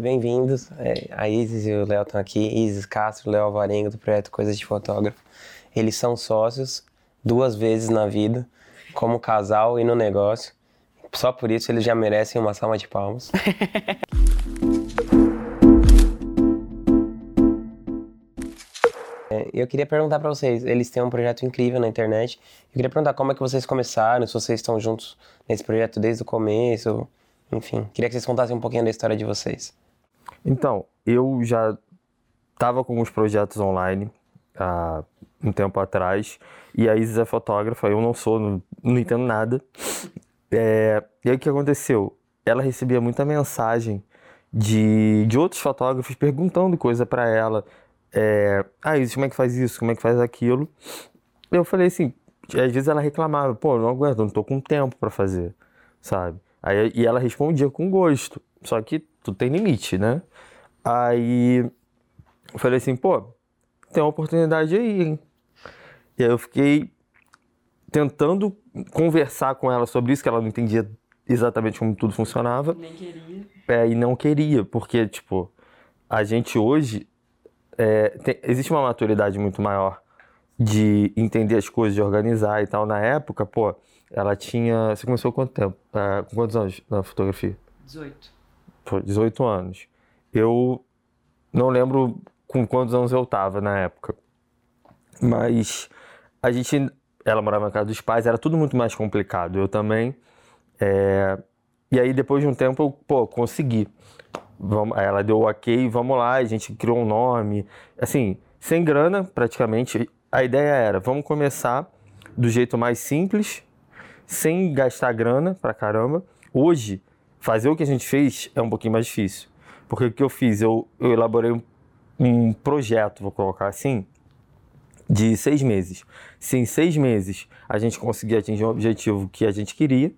Bem-vindos. É, a Isis e o Léo estão aqui. Isis Castro, Léo Alvarenga, do projeto Coisas de Fotógrafo. Eles são sócios duas vezes na vida, como casal e no negócio. Só por isso eles já merecem uma salva de palmas. É, eu queria perguntar para vocês, eles têm um projeto incrível na internet. Eu queria perguntar como é que vocês começaram, se vocês estão juntos nesse projeto desde o começo, enfim. Queria que vocês contassem um pouquinho da história de vocês. Então, eu já estava com alguns projetos online há um tempo atrás, e a Isis é fotógrafa, eu não sou, não, não entendo nada. É, e aí o que aconteceu? Ela recebia muita mensagem de, de outros fotógrafos perguntando coisa para ela, é, ah, isso, como é que faz isso? Como é que faz aquilo? Eu falei assim, às vezes ela reclamava, pô, não aguento, não tô com tempo para fazer, sabe? Aí, e ela respondia com gosto, só que tudo tem limite, né? Aí eu falei assim, pô, tem uma oportunidade aí, hein? E aí eu fiquei tentando conversar com ela sobre isso, que ela não entendia exatamente como tudo funcionava. Nem queria. É, e não queria, porque, tipo, a gente hoje é, tem, existe uma maturidade muito maior de entender as coisas, de organizar e tal. Na época, pô, ela tinha. Você começou quanto tempo? É, com quantos anos na fotografia? 18. Pô, 18 anos. Eu não lembro com quantos anos eu tava na época. Mas a gente. Ela morava na casa dos pais, era tudo muito mais complicado. Eu também. É, e aí, depois de um tempo, eu, pô, consegui. Vamos, ela deu o ok, vamos lá, a gente criou um nome. Assim, sem grana, praticamente. A ideia era, vamos começar do jeito mais simples, sem gastar grana pra caramba. Hoje, fazer o que a gente fez é um pouquinho mais difícil. Porque o que eu fiz? Eu, eu elaborei um, um projeto, vou colocar assim, de seis meses. Se em seis meses a gente conseguir atingir um objetivo que a gente queria,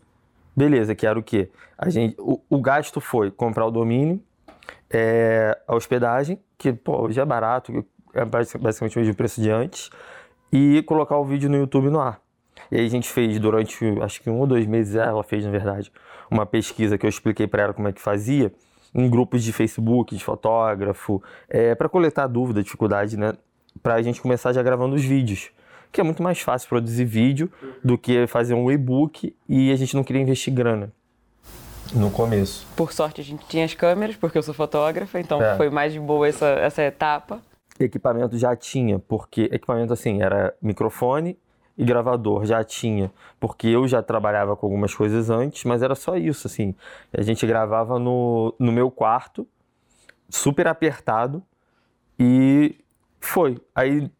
beleza, que era o quê? A gente, o, o gasto foi comprar o domínio, é, a hospedagem, que pô, é barato, é basicamente o mesmo preço de antes, e colocar o vídeo no YouTube no ar. E aí a gente fez durante, acho que um ou dois meses, ela fez na verdade, uma pesquisa que eu expliquei para ela como é que fazia, em grupos de Facebook, de fotógrafo, é, para coletar dúvida, dificuldade, né? Para a gente começar já gravando os vídeos. Que é muito mais fácil produzir vídeo do que fazer um e-book e a gente não queria investir grana no começo. Por sorte a gente tinha as câmeras, porque eu sou fotógrafa, então é. foi mais de boa essa, essa etapa. Equipamento já tinha, porque equipamento assim, era microfone e gravador, já tinha, porque eu já trabalhava com algumas coisas antes, mas era só isso, assim. A gente gravava no, no meu quarto, super apertado, e foi. Aí,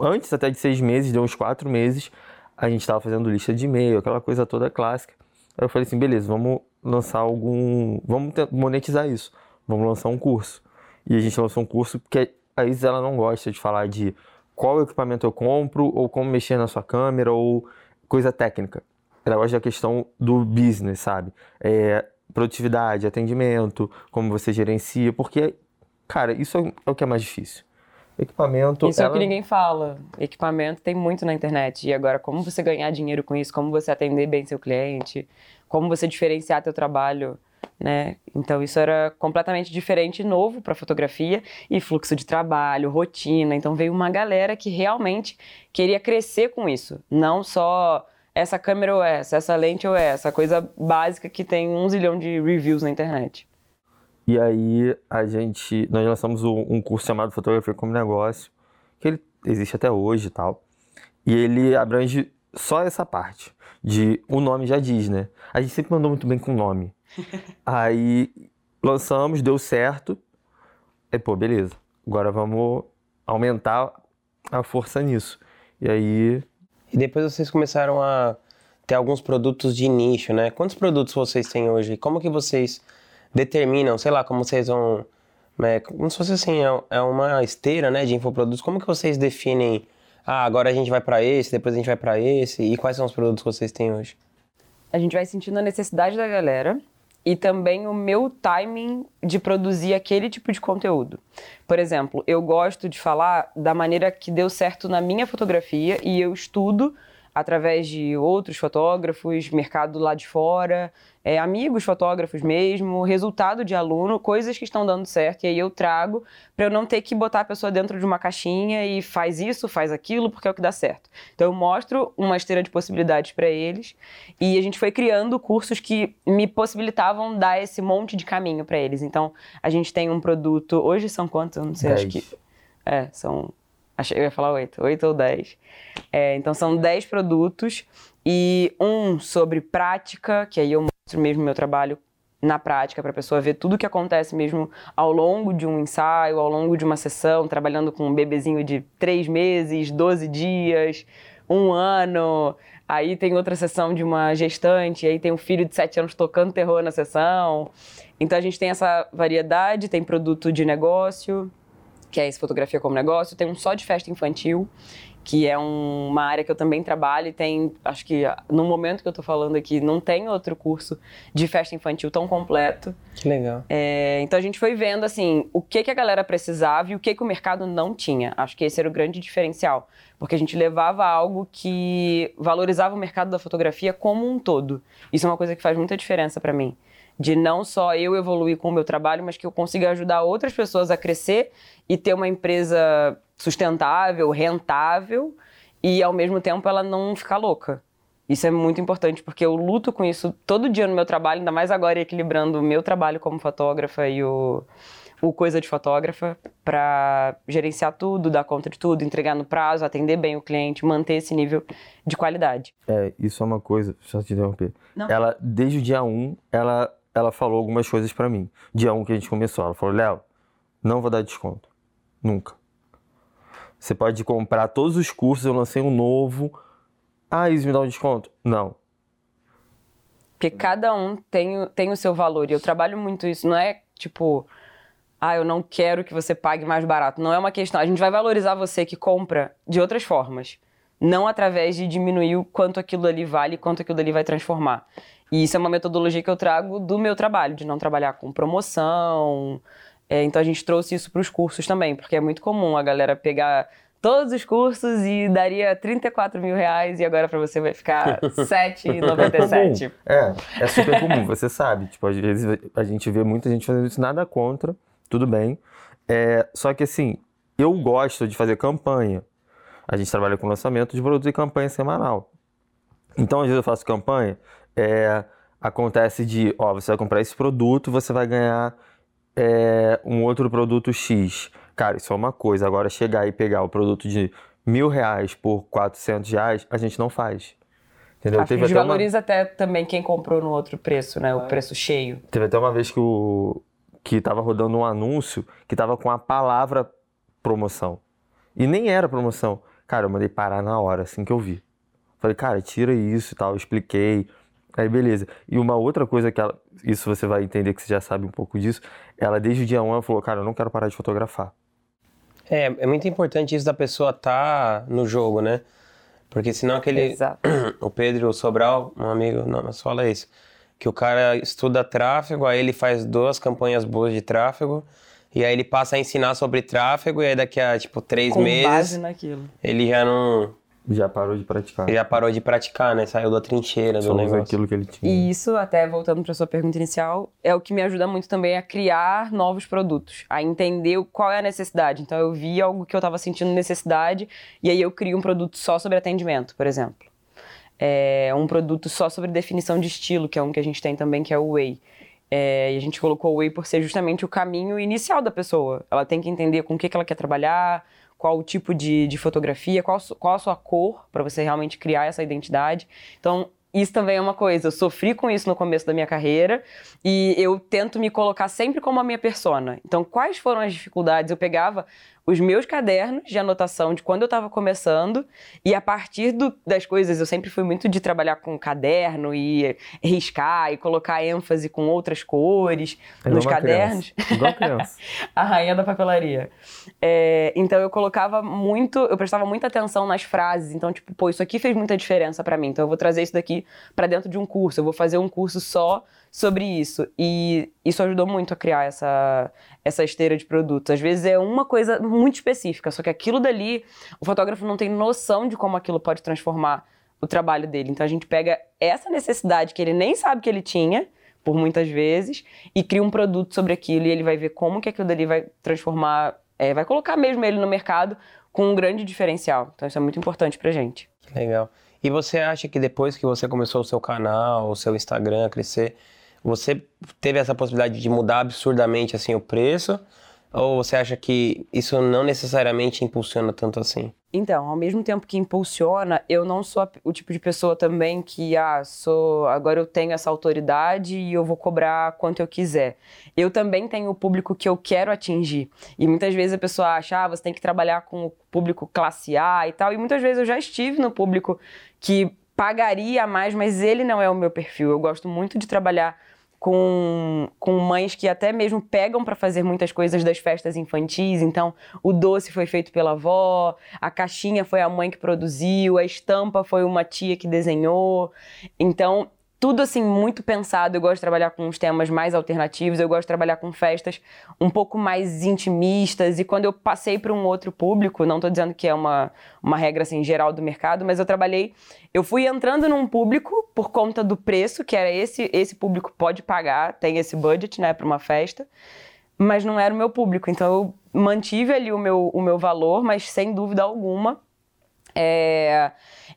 antes até de seis meses, deu uns quatro meses, a gente estava fazendo lista de e-mail, aquela coisa toda clássica. Aí eu falei assim, beleza, vamos lançar algum. Vamos monetizar isso. Vamos lançar um curso. E a gente lançou um curso porque a Isis ela não gosta de falar de qual equipamento eu compro, ou como mexer na sua câmera, ou coisa técnica. Ela gosta da questão do business, sabe? É, produtividade, atendimento, como você gerencia, porque, cara, isso é o que é mais difícil. Equipamento. Isso ela... é o que ninguém fala. Equipamento tem muito na internet. E agora, como você ganhar dinheiro com isso? Como você atender bem seu cliente? Como você diferenciar teu trabalho? Né? Então isso era completamente diferente, novo para fotografia e fluxo de trabalho, rotina. Então veio uma galera que realmente queria crescer com isso, não só essa câmera ou essa, essa lente ou essa, coisa básica que tem um zilhão de reviews na internet. E aí a gente, nós lançamos um curso chamado Fotografia como Negócio, que ele existe até hoje e tal. E ele abrange só essa parte de o nome já diz, né? A gente sempre mandou muito bem com o nome. Aí lançamos, deu certo. E pô, beleza. Agora vamos aumentar a força nisso. E aí e depois vocês começaram a ter alguns produtos de nicho, né? Quantos produtos vocês têm hoje? Como que vocês determinam, sei lá, como vocês vão. É, como se fosse assim, é, é uma esteira né, de infoprodutos. Como que vocês definem, ah, agora a gente vai para esse, depois a gente vai para esse, e quais são os produtos que vocês têm hoje? A gente vai sentindo a necessidade da galera e também o meu timing de produzir aquele tipo de conteúdo. Por exemplo, eu gosto de falar da maneira que deu certo na minha fotografia e eu estudo através de outros fotógrafos, mercado lá de fora, é, amigos fotógrafos mesmo, resultado de aluno, coisas que estão dando certo, e aí eu trago para eu não ter que botar a pessoa dentro de uma caixinha e faz isso, faz aquilo, porque é o que dá certo. Então eu mostro uma esteira de possibilidades para eles e a gente foi criando cursos que me possibilitavam dar esse monte de caminho para eles. Então a gente tem um produto, hoje são quantos? Eu não sei, Dez. acho que. É, são Achei, eu ia falar oito, oito ou dez. É, então são dez produtos e um sobre prática, que aí eu mostro mesmo meu trabalho na prática para a pessoa ver tudo o que acontece mesmo ao longo de um ensaio, ao longo de uma sessão, trabalhando com um bebezinho de três meses, 12 dias, um ano. Aí tem outra sessão de uma gestante, aí tem um filho de sete anos tocando terror na sessão. Então a gente tem essa variedade, tem produto de negócio, que é esse Fotografia como Negócio, tem um só de festa infantil, que é um, uma área que eu também trabalho e tem, acho que no momento que eu tô falando aqui, não tem outro curso de festa infantil tão completo. Que legal. É, então a gente foi vendo, assim, o que, que a galera precisava e o que, que o mercado não tinha. Acho que esse era o grande diferencial, porque a gente levava algo que valorizava o mercado da fotografia como um todo. Isso é uma coisa que faz muita diferença para mim de não só eu evoluir com o meu trabalho, mas que eu consiga ajudar outras pessoas a crescer e ter uma empresa sustentável, rentável e ao mesmo tempo ela não ficar louca. Isso é muito importante porque eu luto com isso todo dia no meu trabalho, ainda mais agora equilibrando o meu trabalho como fotógrafa e o, o coisa de fotógrafa para gerenciar tudo, dar conta de tudo, entregar no prazo, atender bem o cliente, manter esse nível de qualidade. É, isso é uma coisa, só te interromper. Não. Ela, desde o dia 1, ela, ela falou algumas coisas pra mim. Dia 1 que a gente começou, ela falou, Léo, não vou dar desconto. Nunca. Você pode comprar todos os cursos, eu lancei um novo. Ah, isso me dá um desconto? Não. Porque cada um tem, tem o seu valor. E eu trabalho muito isso. Não é tipo, ah, eu não quero que você pague mais barato. Não é uma questão. A gente vai valorizar você que compra de outras formas. Não através de diminuir o quanto aquilo ali vale e quanto aquilo ali vai transformar. E isso é uma metodologia que eu trago do meu trabalho, de não trabalhar com promoção. É, então a gente trouxe isso para os cursos também, porque é muito comum a galera pegar todos os cursos e daria 34 mil reais e agora para você vai ficar 7,97. É, é super comum, você sabe. Tipo, às vezes a gente vê muita gente fazendo isso, nada contra, tudo bem. É, só que assim, eu gosto de fazer campanha. A gente trabalha com lançamento de produto e campanha semanal. Então, às vezes eu faço campanha, é, acontece de, ó, você vai comprar esse produto, você vai ganhar é, um outro produto X. Cara, isso é uma coisa. Agora, chegar e pegar o produto de mil reais por 400 reais, a gente não faz. Entendeu? Acho que Teve até uma- até também quem comprou no outro preço, né? O preço cheio. Teve até uma vez que o que tava rodando um anúncio que tava com a palavra promoção. E nem era promoção. Cara, eu mandei parar na hora, assim que eu vi. Falei, cara, tira isso e tal, eu expliquei. Aí, beleza. E uma outra coisa que ela. Isso você vai entender que você já sabe um pouco disso. Ela, desde o dia 1, ela falou, cara, eu não quero parar de fotografar. É, é muito importante isso da pessoa estar no jogo, né? Porque senão aquele. Exato. O Pedro Sobral, um amigo, não, mas fala isso. Que o cara estuda tráfego, aí ele faz duas campanhas boas de tráfego, e aí ele passa a ensinar sobre tráfego, e aí daqui a, tipo, três Com meses, base naquilo. ele já não. Já parou de praticar. Já parou de praticar, né? Saiu da trincheira do Só usa negócio. aquilo que ele tinha. E isso, até voltando para sua pergunta inicial, é o que me ajuda muito também a criar novos produtos, a entender qual é a necessidade. Então, eu vi algo que eu estava sentindo necessidade, e aí eu crio um produto só sobre atendimento, por exemplo. É um produto só sobre definição de estilo, que é um que a gente tem também, que é o Whey. É, e a gente colocou o Whey por ser justamente o caminho inicial da pessoa. Ela tem que entender com o que, que ela quer trabalhar, qual o tipo de, de fotografia, qual, qual a sua cor, para você realmente criar essa identidade. Então, isso também é uma coisa. Eu sofri com isso no começo da minha carreira e eu tento me colocar sempre como a minha persona. Então, quais foram as dificuldades? Eu pegava os meus cadernos de anotação de quando eu estava começando e a partir do- das coisas, eu sempre fui muito de trabalhar com caderno e riscar e colocar ênfase com outras cores É nos cadernos. criança. Igual criança. A rainha da papelaria. É, então eu colocava muito, eu prestava muita atenção nas frases. Então, tipo, pô, isso aqui fez muita diferença pra mim. Então eu vou trazer isso daqui pra dentro de um curso. Eu vou fazer um curso só sobre isso. E isso ajudou muito a criar essa, essa esteira de produtos. Às vezes é uma coisa muito específica, só que aquilo dali, o fotógrafo não tem noção de como aquilo pode transformar o trabalho dele. Então a gente pega essa necessidade que ele nem sabe que ele tinha, por muitas vezes, e cria um produto sobre aquilo e ele vai ver como que aquilo dali vai transformar, é, vai colocar mesmo ele no mercado com um grande diferencial. Então isso é muito importante pra gente. Legal. E você acha que depois que você começou o seu canal, o seu Instagram a crescer, você teve essa possibilidade de mudar absurdamente assim o preço? Ou você acha que isso não necessariamente impulsiona tanto assim? Então, ao mesmo tempo que impulsiona, eu não sou o tipo de pessoa também que, ah, sou, agora eu tenho essa autoridade e eu vou cobrar quanto eu quiser. Eu também tenho o público que eu quero atingir. E muitas vezes a pessoa acha, ah, você tem que trabalhar com o público classe A e tal. E muitas vezes eu já estive no público que pagaria mais, mas ele não é o meu perfil. Eu gosto muito de trabalhar com, com mães que até mesmo pegam para fazer muitas coisas das festas infantis. Então, o doce foi feito pela avó, a caixinha foi a mãe que produziu, a estampa foi uma tia que desenhou. Então, tudo assim muito pensado. Eu gosto de trabalhar com os temas mais alternativos, eu gosto de trabalhar com festas um pouco mais intimistas. E quando eu passei para um outro público, não estou dizendo que é uma, uma regra assim geral do mercado, mas eu trabalhei, eu fui entrando num público por conta do preço, que era esse, esse público pode pagar, tem esse budget, né, para uma festa. Mas não era o meu público, então eu mantive ali o meu, o meu valor, mas sem dúvida alguma é,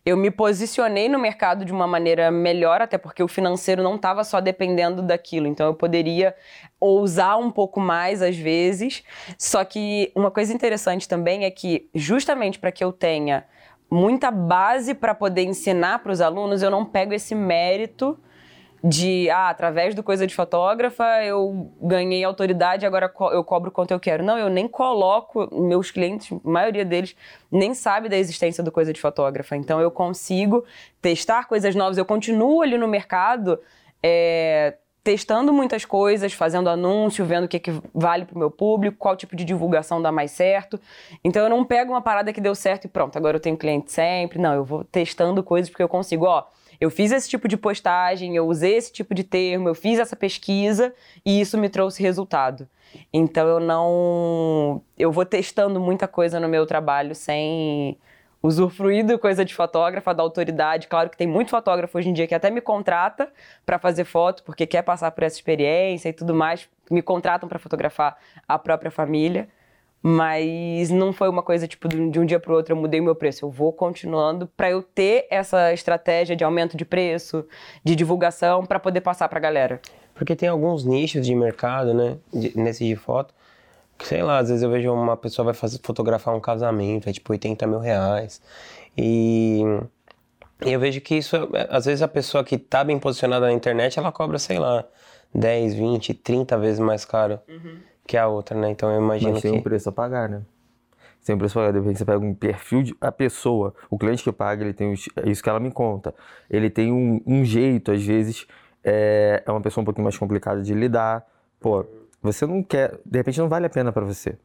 eu me posicionei no mercado de uma maneira melhor, até porque o financeiro não estava só dependendo daquilo. Então eu poderia ousar um pouco mais às vezes. Só que uma coisa interessante também é que, justamente para que eu tenha muita base para poder ensinar para os alunos, eu não pego esse mérito de, ah, através do Coisa de Fotógrafa eu ganhei autoridade, agora eu cobro quanto eu quero. Não, eu nem coloco, meus clientes, a maioria deles, nem sabe da existência do Coisa de Fotógrafa. Então eu consigo testar coisas novas, eu continuo ali no mercado. É, testando muitas coisas, fazendo anúncio, vendo o que, que vale para o meu público, qual tipo de divulgação dá mais certo. Então eu não pego uma parada que deu certo e pronto, agora eu tenho cliente sempre. Não, eu vou testando coisas porque eu consigo, ó eu fiz esse tipo de postagem, eu usei esse tipo de termo, eu fiz essa pesquisa e isso me trouxe resultado. Então eu não. Eu vou testando muita coisa no meu trabalho sem usufruir da coisa de fotógrafa, da autoridade. Claro que tem muito fotógrafo hoje em dia que até me contrata para fazer foto, porque quer passar por essa experiência e tudo mais. Me contratam para fotografar a própria família. Mas não foi uma coisa tipo de um dia para o outro eu mudei meu preço. Eu vou continuando para eu ter essa estratégia de aumento de preço, de divulgação para poder passar para a galera. Porque tem alguns nichos de mercado, né, de, nesse de foto, que sei lá, às vezes eu vejo uma pessoa vai fazer, fotografar um casamento, é tipo 80 mil reais. E eu vejo que isso, às vezes a pessoa que tá bem posicionada na internet, ela cobra, sei lá, 10, 20, 30 vezes mais caro. Uhum que a outra, né? Então eu imagino Mas tem que... um preço a pagar, né? Tem um preço a pagar. De repente você pega um perfil de... A pessoa, o cliente que paga, ele tem... É isso que ela me conta. Ele tem um, um jeito, às vezes, é... é uma pessoa um pouquinho mais complicada de lidar. Pô, você não quer... De repente não vale a pena para você.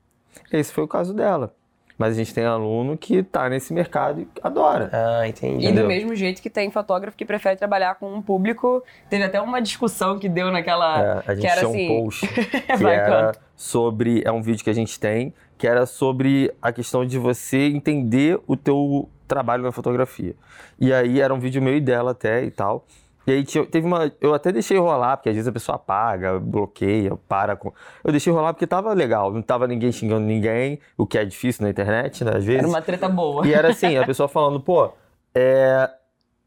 Esse foi o caso dela. Mas a gente tem aluno que está nesse mercado e adora. Ah, entendi. E do mesmo jeito que tem fotógrafo que prefere trabalhar com um público. Teve até uma discussão que deu naquela. É, a gente que era tinha assim... um post que era sobre. É um vídeo que a gente tem, que era sobre a questão de você entender o teu trabalho na fotografia. E aí era um vídeo meio dela até e tal. E aí teve uma. Eu até deixei rolar, porque às vezes a pessoa apaga, bloqueia, para com. Eu deixei rolar porque tava legal, não tava ninguém xingando ninguém, o que é difícil na internet, né? Às vezes. Era uma treta boa. E era assim, a pessoa falando, pô, é.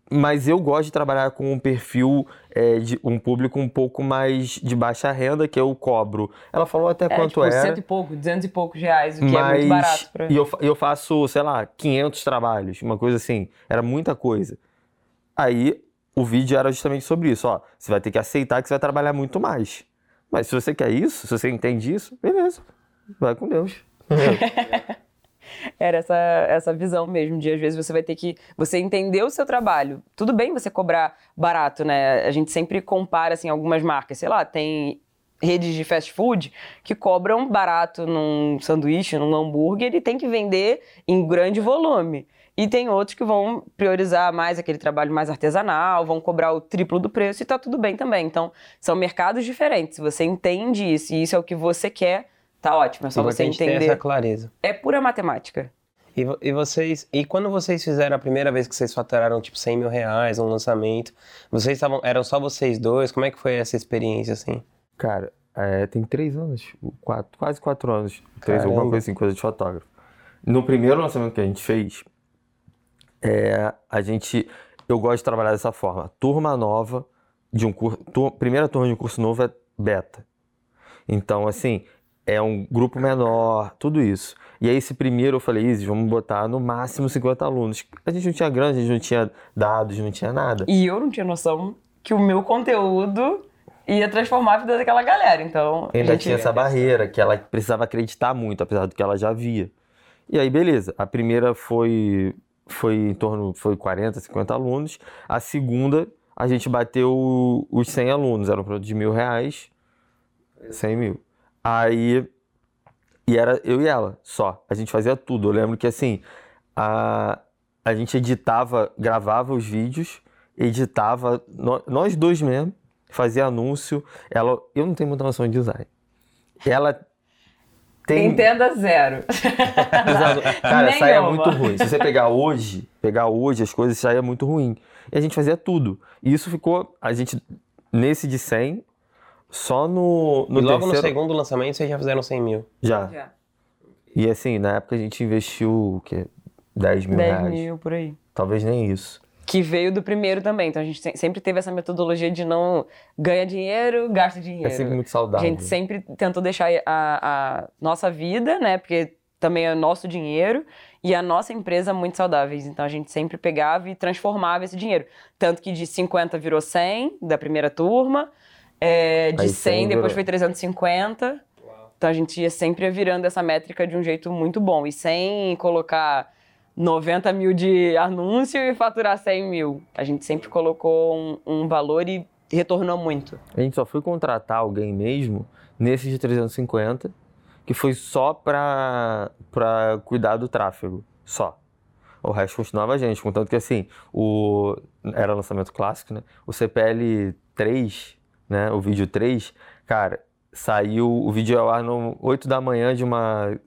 Mas eu gosto de trabalhar com um perfil é, de um público um pouco mais de baixa renda, que eu cobro. Ela falou até é, quanto tipo, era. cento e pouco, duzentos e poucos reais, o que mas... é muito barato. Pra... E eu, eu faço, sei lá, 500 trabalhos, uma coisa assim. Era muita coisa. Aí o vídeo era justamente sobre isso. Ó, você vai ter que aceitar que você vai trabalhar muito mais. Mas se você quer isso, se você entende isso, beleza. Vai com Deus. era essa, essa visão mesmo de às vezes você vai ter que você entender o seu trabalho. Tudo bem você cobrar barato, né? A gente sempre compara assim algumas marcas, sei lá, tem redes de fast food que cobram barato num sanduíche, num hambúrguer e tem que vender em grande volume. E tem outros que vão priorizar mais aquele trabalho mais artesanal, vão cobrar o triplo do preço e tá tudo bem também. Então, são mercados diferentes. Se você entende isso e isso é o que você quer, tá ótimo. É só você entender. essa clareza. É pura matemática. E, e vocês, e quando vocês fizeram a primeira vez que vocês faturaram tipo 100 mil reais, um lançamento, vocês estavam, eram só vocês dois? Como é que foi essa experiência assim? Cara, é, tem três anos, quatro, quase quatro anos. Três, alguma coisa assim, coisa de fotógrafo. No primeiro lançamento que a gente fez, é, a gente. Eu gosto de trabalhar dessa forma. Turma nova de um curso. primeira turma de um curso novo é beta. Então, assim, é um grupo menor, tudo isso. E aí, esse primeiro eu falei, Isis, vamos botar no máximo 50 alunos. A gente não tinha grana, a gente não tinha dados, não tinha nada. E eu não tinha noção que o meu conteúdo ia transformar a vida daquela galera. Então, Ainda gente- tinha essa barreira, que ela precisava acreditar muito, apesar do que ela já via. E aí, beleza. A primeira foi, foi em torno, foi 40, 50 alunos. A segunda, a gente bateu os 100 alunos. Era um produto de mil reais, 100 mil. Aí, e era eu e ela, só. A gente fazia tudo. Eu lembro que, assim, a, a gente editava, gravava os vídeos, editava, nó- nós dois mesmo, fazia anúncio. Ela, eu não tenho muita noção de design. Ela tem. Entenda zero. Cara, saia Nenhuma. muito ruim. Se você pegar hoje, pegar hoje as coisas, saia muito ruim. E a gente fazia tudo. E isso ficou, a gente, nesse de 100, só no, no e logo no terceiro... segundo lançamento vocês já fizeram 100 mil. Já. Já. E assim, na época a gente investiu, o quê? 10 mil 10 reais. mil por aí. Talvez nem isso. Que veio do primeiro também. Então a gente se- sempre teve essa metodologia de não ganha dinheiro, gasta dinheiro. É sempre muito A saudável. gente sempre tentou deixar a, a nossa vida, né? Porque também é nosso dinheiro e a nossa empresa muito saudáveis. Então a gente sempre pegava e transformava esse dinheiro. Tanto que de 50 virou 100 da primeira turma, é, de Aí 100 100 depois virou. foi 350. Então a gente ia sempre virando essa métrica de um jeito muito bom. E sem colocar 90 mil de anúncio e faturar 100 mil. A gente sempre colocou um, um valor e retornou muito. A gente só foi contratar alguém mesmo nesse de 350, que foi só pra cuidar do tráfego. Só. O resto continuava a gente. Contanto que assim, o, era lançamento clássico, né? O CPL 3, né? O vídeo 3, cara, saiu o vídeo ao ar no 8 da manhã de uma,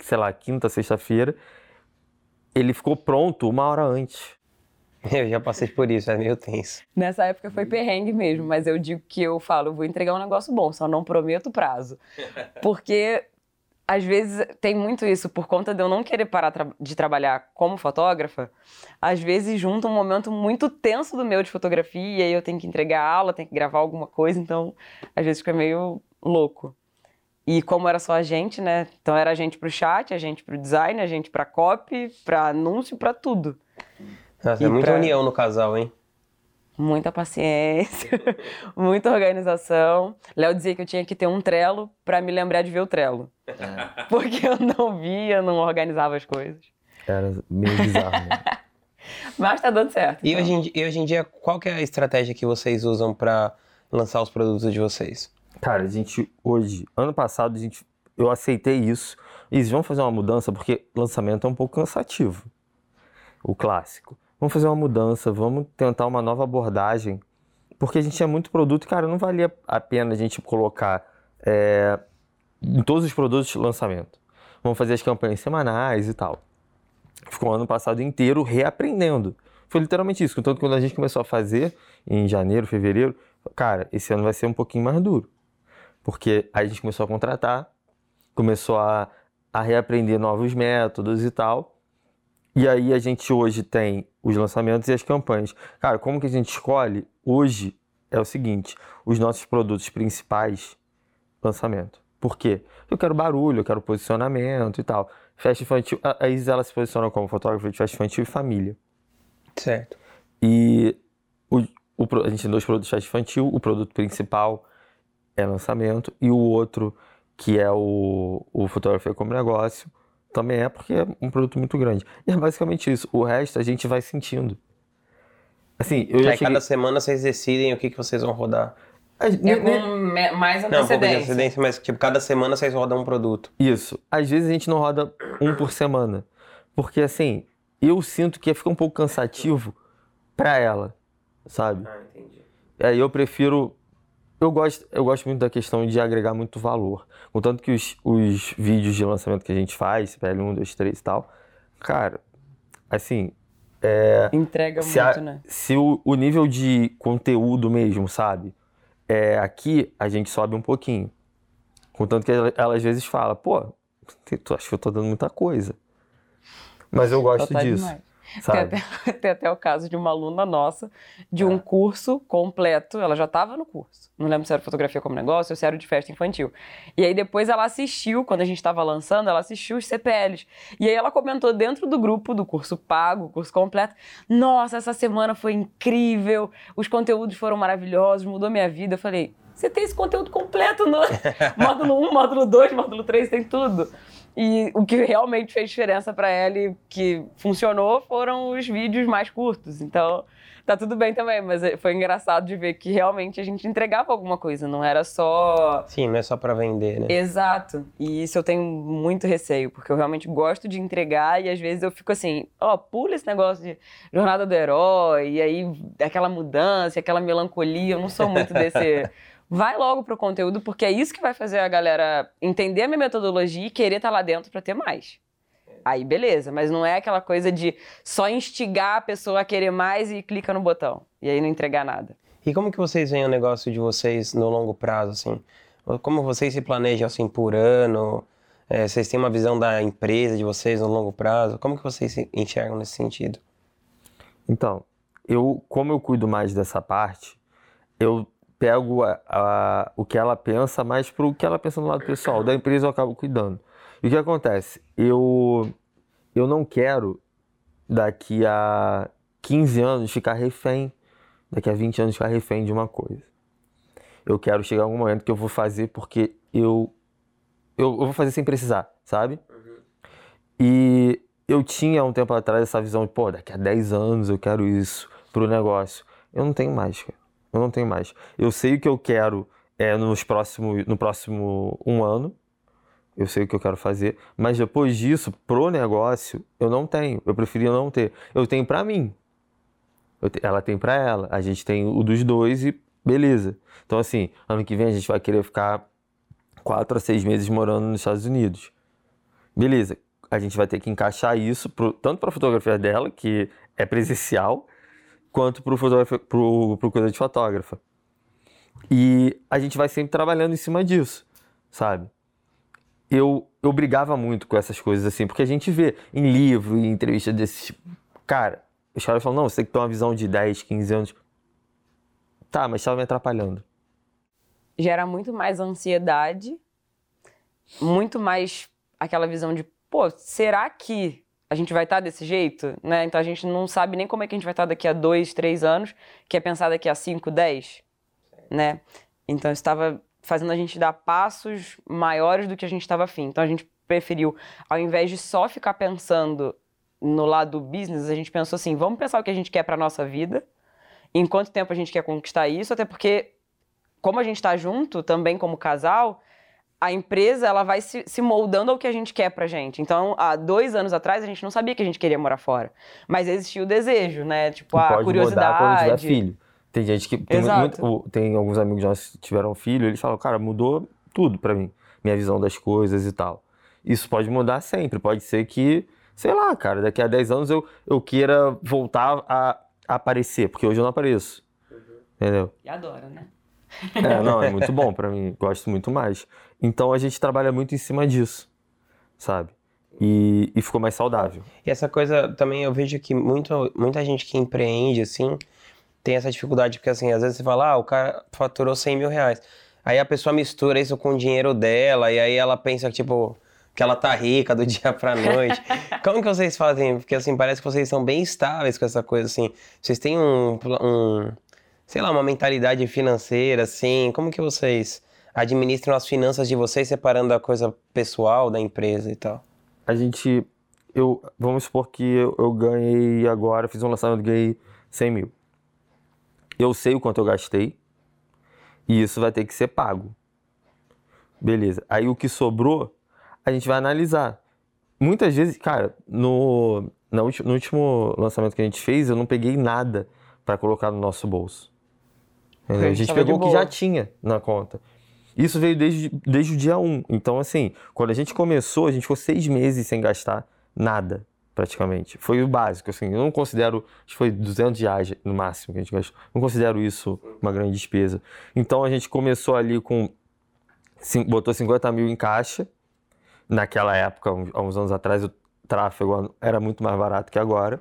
sei lá, quinta, sexta-feira. Ele ficou pronto uma hora antes. Eu já passei por isso, é meio tenso. Nessa época foi perrengue mesmo, mas eu digo que eu falo, vou entregar um negócio bom, só não prometo prazo. Porque às vezes tem muito isso, por conta de eu não querer parar tra- de trabalhar como fotógrafa, às vezes junta um momento muito tenso do meu de fotografia, e aí eu tenho que entregar aula, tenho que gravar alguma coisa, então às vezes fica meio louco. E como era só a gente, né? Então era a gente pro chat, a gente pro design, a gente pra copy, pra anúncio, pra tudo. Nossa, E é muita pra- união no casal, hein? Muita paciência, muita organização. Léo dizia que eu tinha que ter um Trello pra me lembrar de ver o Trello. Porque eu não via, não organizava as coisas. Era meio bizarro. né? Mas tá dando certo. E então. hoje, em, di- e hoje em dia, qual que é a estratégia que vocês usam pra lançar os produtos de vocês? Cara, a gente hoje, ano passado, a gente, eu aceitei isso. Eles vão fazer uma mudança porque lançamento é um pouco cansativo. O clássico. Vamos fazer uma mudança, vamos tentar uma nova abordagem. Porque a gente tinha muito produto, cara, não valia a pena a gente colocar é, em todos os produtos de lançamento. Vamos fazer as campanhas semanais e tal. Ficou o ano passado inteiro reaprendendo. Foi literalmente isso. Contanto que quando a gente começou a fazer, em janeiro, fevereiro, cara, esse ano vai ser um pouquinho mais duro. Porque aí a gente começou a contratar, começou a, a reaprender novos métodos e tal. E aí a gente hoje tem os lançamentos e as campanhas. Cara, como que a gente escolhe? Hoje é o seguinte, os nossos produtos principais, lançamento. Por quê? Eu quero barulho, eu quero posicionamento e tal. Festa infantil, a Isis ela se posiciona como fotógrafa de festa infantil e família. Certo. E o, o a gente tem dois produtos de festa infantil, o produto principal é lançamento e o outro, que é o, o fotografia como negócio, também é porque é um produto muito grande. E é basicamente isso. O resto a gente vai sentindo. Assim, eu já Aí cheguei... cada semana vocês decidem o que, que vocês vão rodar. É ne- ne- com me- mais Não, um pouco de antecedência. antecedência, mas tipo, cada semana vocês rodam um produto. Isso. Às vezes a gente não roda um por semana. Porque assim, eu sinto que fica um pouco cansativo pra ela, sabe? Ah, entendi. Aí eu prefiro. Eu gosto, eu gosto muito da questão de agregar muito valor. Contanto que os, os vídeos de lançamento que a gente faz, CPL 1, 2, 3 e tal, Cara, assim, é, Entrega muito, a- né? se o, o nível de conteúdo mesmo, sabe? É, aqui a gente sobe um pouquinho. Contanto que ela, ela às vezes fala, pô, tu acha que eu tô dando muita coisa. Mas eu gosto Total disso, demais. Tem até, tem até o caso de uma aluna nossa, de um curso completo. Ela já estava no curso. Não lembro se era fotografia como negócio ou se era de festa infantil. E aí depois ela assistiu, quando a gente estava lançando, ela assistiu os CPLs. E aí ela comentou dentro do grupo do curso pago, curso completo: Nossa, essa semana foi incrível, os conteúdos foram maravilhosos, mudou minha vida. Eu falei. Você tem esse conteúdo completo no módulo 1, módulo 2, módulo 3, tem tudo. E o que realmente fez diferença para ela e que funcionou foram os vídeos mais curtos. Então, tá tudo bem também, mas foi engraçado de ver que realmente a gente entregava alguma coisa, não era só. Sim, não é só pra vender, né? Exato. E isso eu tenho muito receio, porque eu realmente gosto de entregar e às vezes eu fico assim, ó, pula esse negócio de jornada do herói, e aí aquela mudança, aquela melancolia, eu não sou muito desse. Vai logo pro conteúdo, porque é isso que vai fazer a galera entender a minha metodologia e querer estar lá dentro para ter mais. Aí, beleza, mas não é aquela coisa de só instigar a pessoa a querer mais e clica no botão. E aí não entregar nada. E como que vocês veem o negócio de vocês no longo prazo, assim? Como vocês se planejam, assim, por ano? É, vocês têm uma visão da empresa de vocês no longo prazo? Como que vocês se enxergam nesse sentido? Então, eu, como eu cuido mais dessa parte, eu pego a- a- o que ela pensa mais pro que ela pensa no lado pessoal. Da empresa eu acabo cuidando. E o que acontece? Eu, eu não quero, daqui a 15 anos, ficar refém, daqui a 20 anos, ficar refém de uma coisa. Eu quero chegar a algum momento que eu vou fazer porque eu, eu, eu vou fazer sem precisar, sabe? E eu tinha um tempo atrás essa visão de, pô, daqui a 10 anos eu quero isso pro negócio. Eu não tenho mais, cara. Eu não tenho mais. Eu sei o que eu quero é, nos próximo, no próximo um ano. Eu sei o que eu quero fazer. Mas depois disso, pro negócio, eu não tenho. Eu preferia não ter. Eu tenho pra mim. Te- ela tem pra ela. A gente tem o dos dois e beleza. Então, assim, ano que vem a gente vai querer ficar quatro a seis meses morando nos Estados Unidos. Beleza, a gente vai ter que encaixar isso pro- tanto para a fotografia dela, que é presencial, quanto para pro, pro coisa de fotógrafa. E a gente vai sempre trabalhando em cima disso, sabe? Eu, eu brigava muito com essas coisas assim, porque a gente vê em livro, em entrevista desse tipo, cara, os caras falam, não, você tem que ter uma visão de 10, 15 anos. Tá, mas estava me atrapalhando. gera muito mais ansiedade, muito mais aquela visão de, pô, será que a gente vai estar desse jeito? Né? Então a gente não sabe nem como é que a gente vai estar daqui a dois, três anos, que é pensar daqui a cinco, dez, né? Então estava fazendo a gente dar passos maiores do que a gente estava afim. Então a gente preferiu, ao invés de só ficar pensando no lado do business, a gente pensou assim, vamos pensar o que a gente quer para nossa vida, em quanto tempo a gente quer conquistar isso, até porque como a gente está junto, também como casal, a empresa ela vai se, se moldando ao que a gente quer pra gente. Então, há dois anos atrás, a gente não sabia que a gente queria morar fora. Mas existia o desejo, né? Tipo, a pode mudar quando tiver curiosidade. filho. Tem gente que. Tem, Exato. muito- o- tem alguns amigos nossos que tiveram filho, eles falam, cara, mudou tudo pra mim. Minha visão das coisas e tal. Isso pode mudar sempre. Pode ser que, sei lá, cara, daqui a 10 anos eu, eu queira voltar a, a aparecer, porque hoje eu não apareço. Entendeu? E adora, né? É, não, é muito bom pra mim, gosto muito mais. Então a gente trabalha muito em cima disso, sabe? E, e ficou mais saudável. E essa coisa também eu vejo que muito, muita gente que empreende, assim, tem essa dificuldade, porque assim, às vezes você fala, ah, o cara faturou 100 mil reais. Aí a pessoa mistura isso com o dinheiro dela, e aí ela pensa, tipo, que ela tá rica do dia pra noite. Como que vocês fazem? Porque assim, parece que vocês são bem estáveis com essa coisa, assim. Vocês têm um, um sei lá, uma mentalidade financeira, assim. Como que vocês administram as finanças de vocês, separando a coisa pessoal da empresa e tal? A gente. Eu, vamos supor que eu, eu ganhei agora, fiz um lançamento, ganhei 100 mil. Eu sei o quanto eu gastei e isso vai ter que ser pago. Beleza. Aí o que sobrou, a gente vai analisar. Muitas vezes, cara, no, no último lançamento que a gente fez, eu não peguei nada para colocar no nosso bolso. Entendeu? A gente pegou o que já tinha na conta. Isso veio desde, desde o dia 1. Então, assim, quando a gente começou, a gente ficou seis meses sem gastar nada. praticamente. Foi o básico, assim. Eu não considero, acho que foi 200 reais no máximo que a gente gastou. Não considero isso uma grande despesa. Então a gente começou ali com, botou 50 mil em caixa. Naquela época, há uns anos atrás, o tráfego era muito mais barato que agora.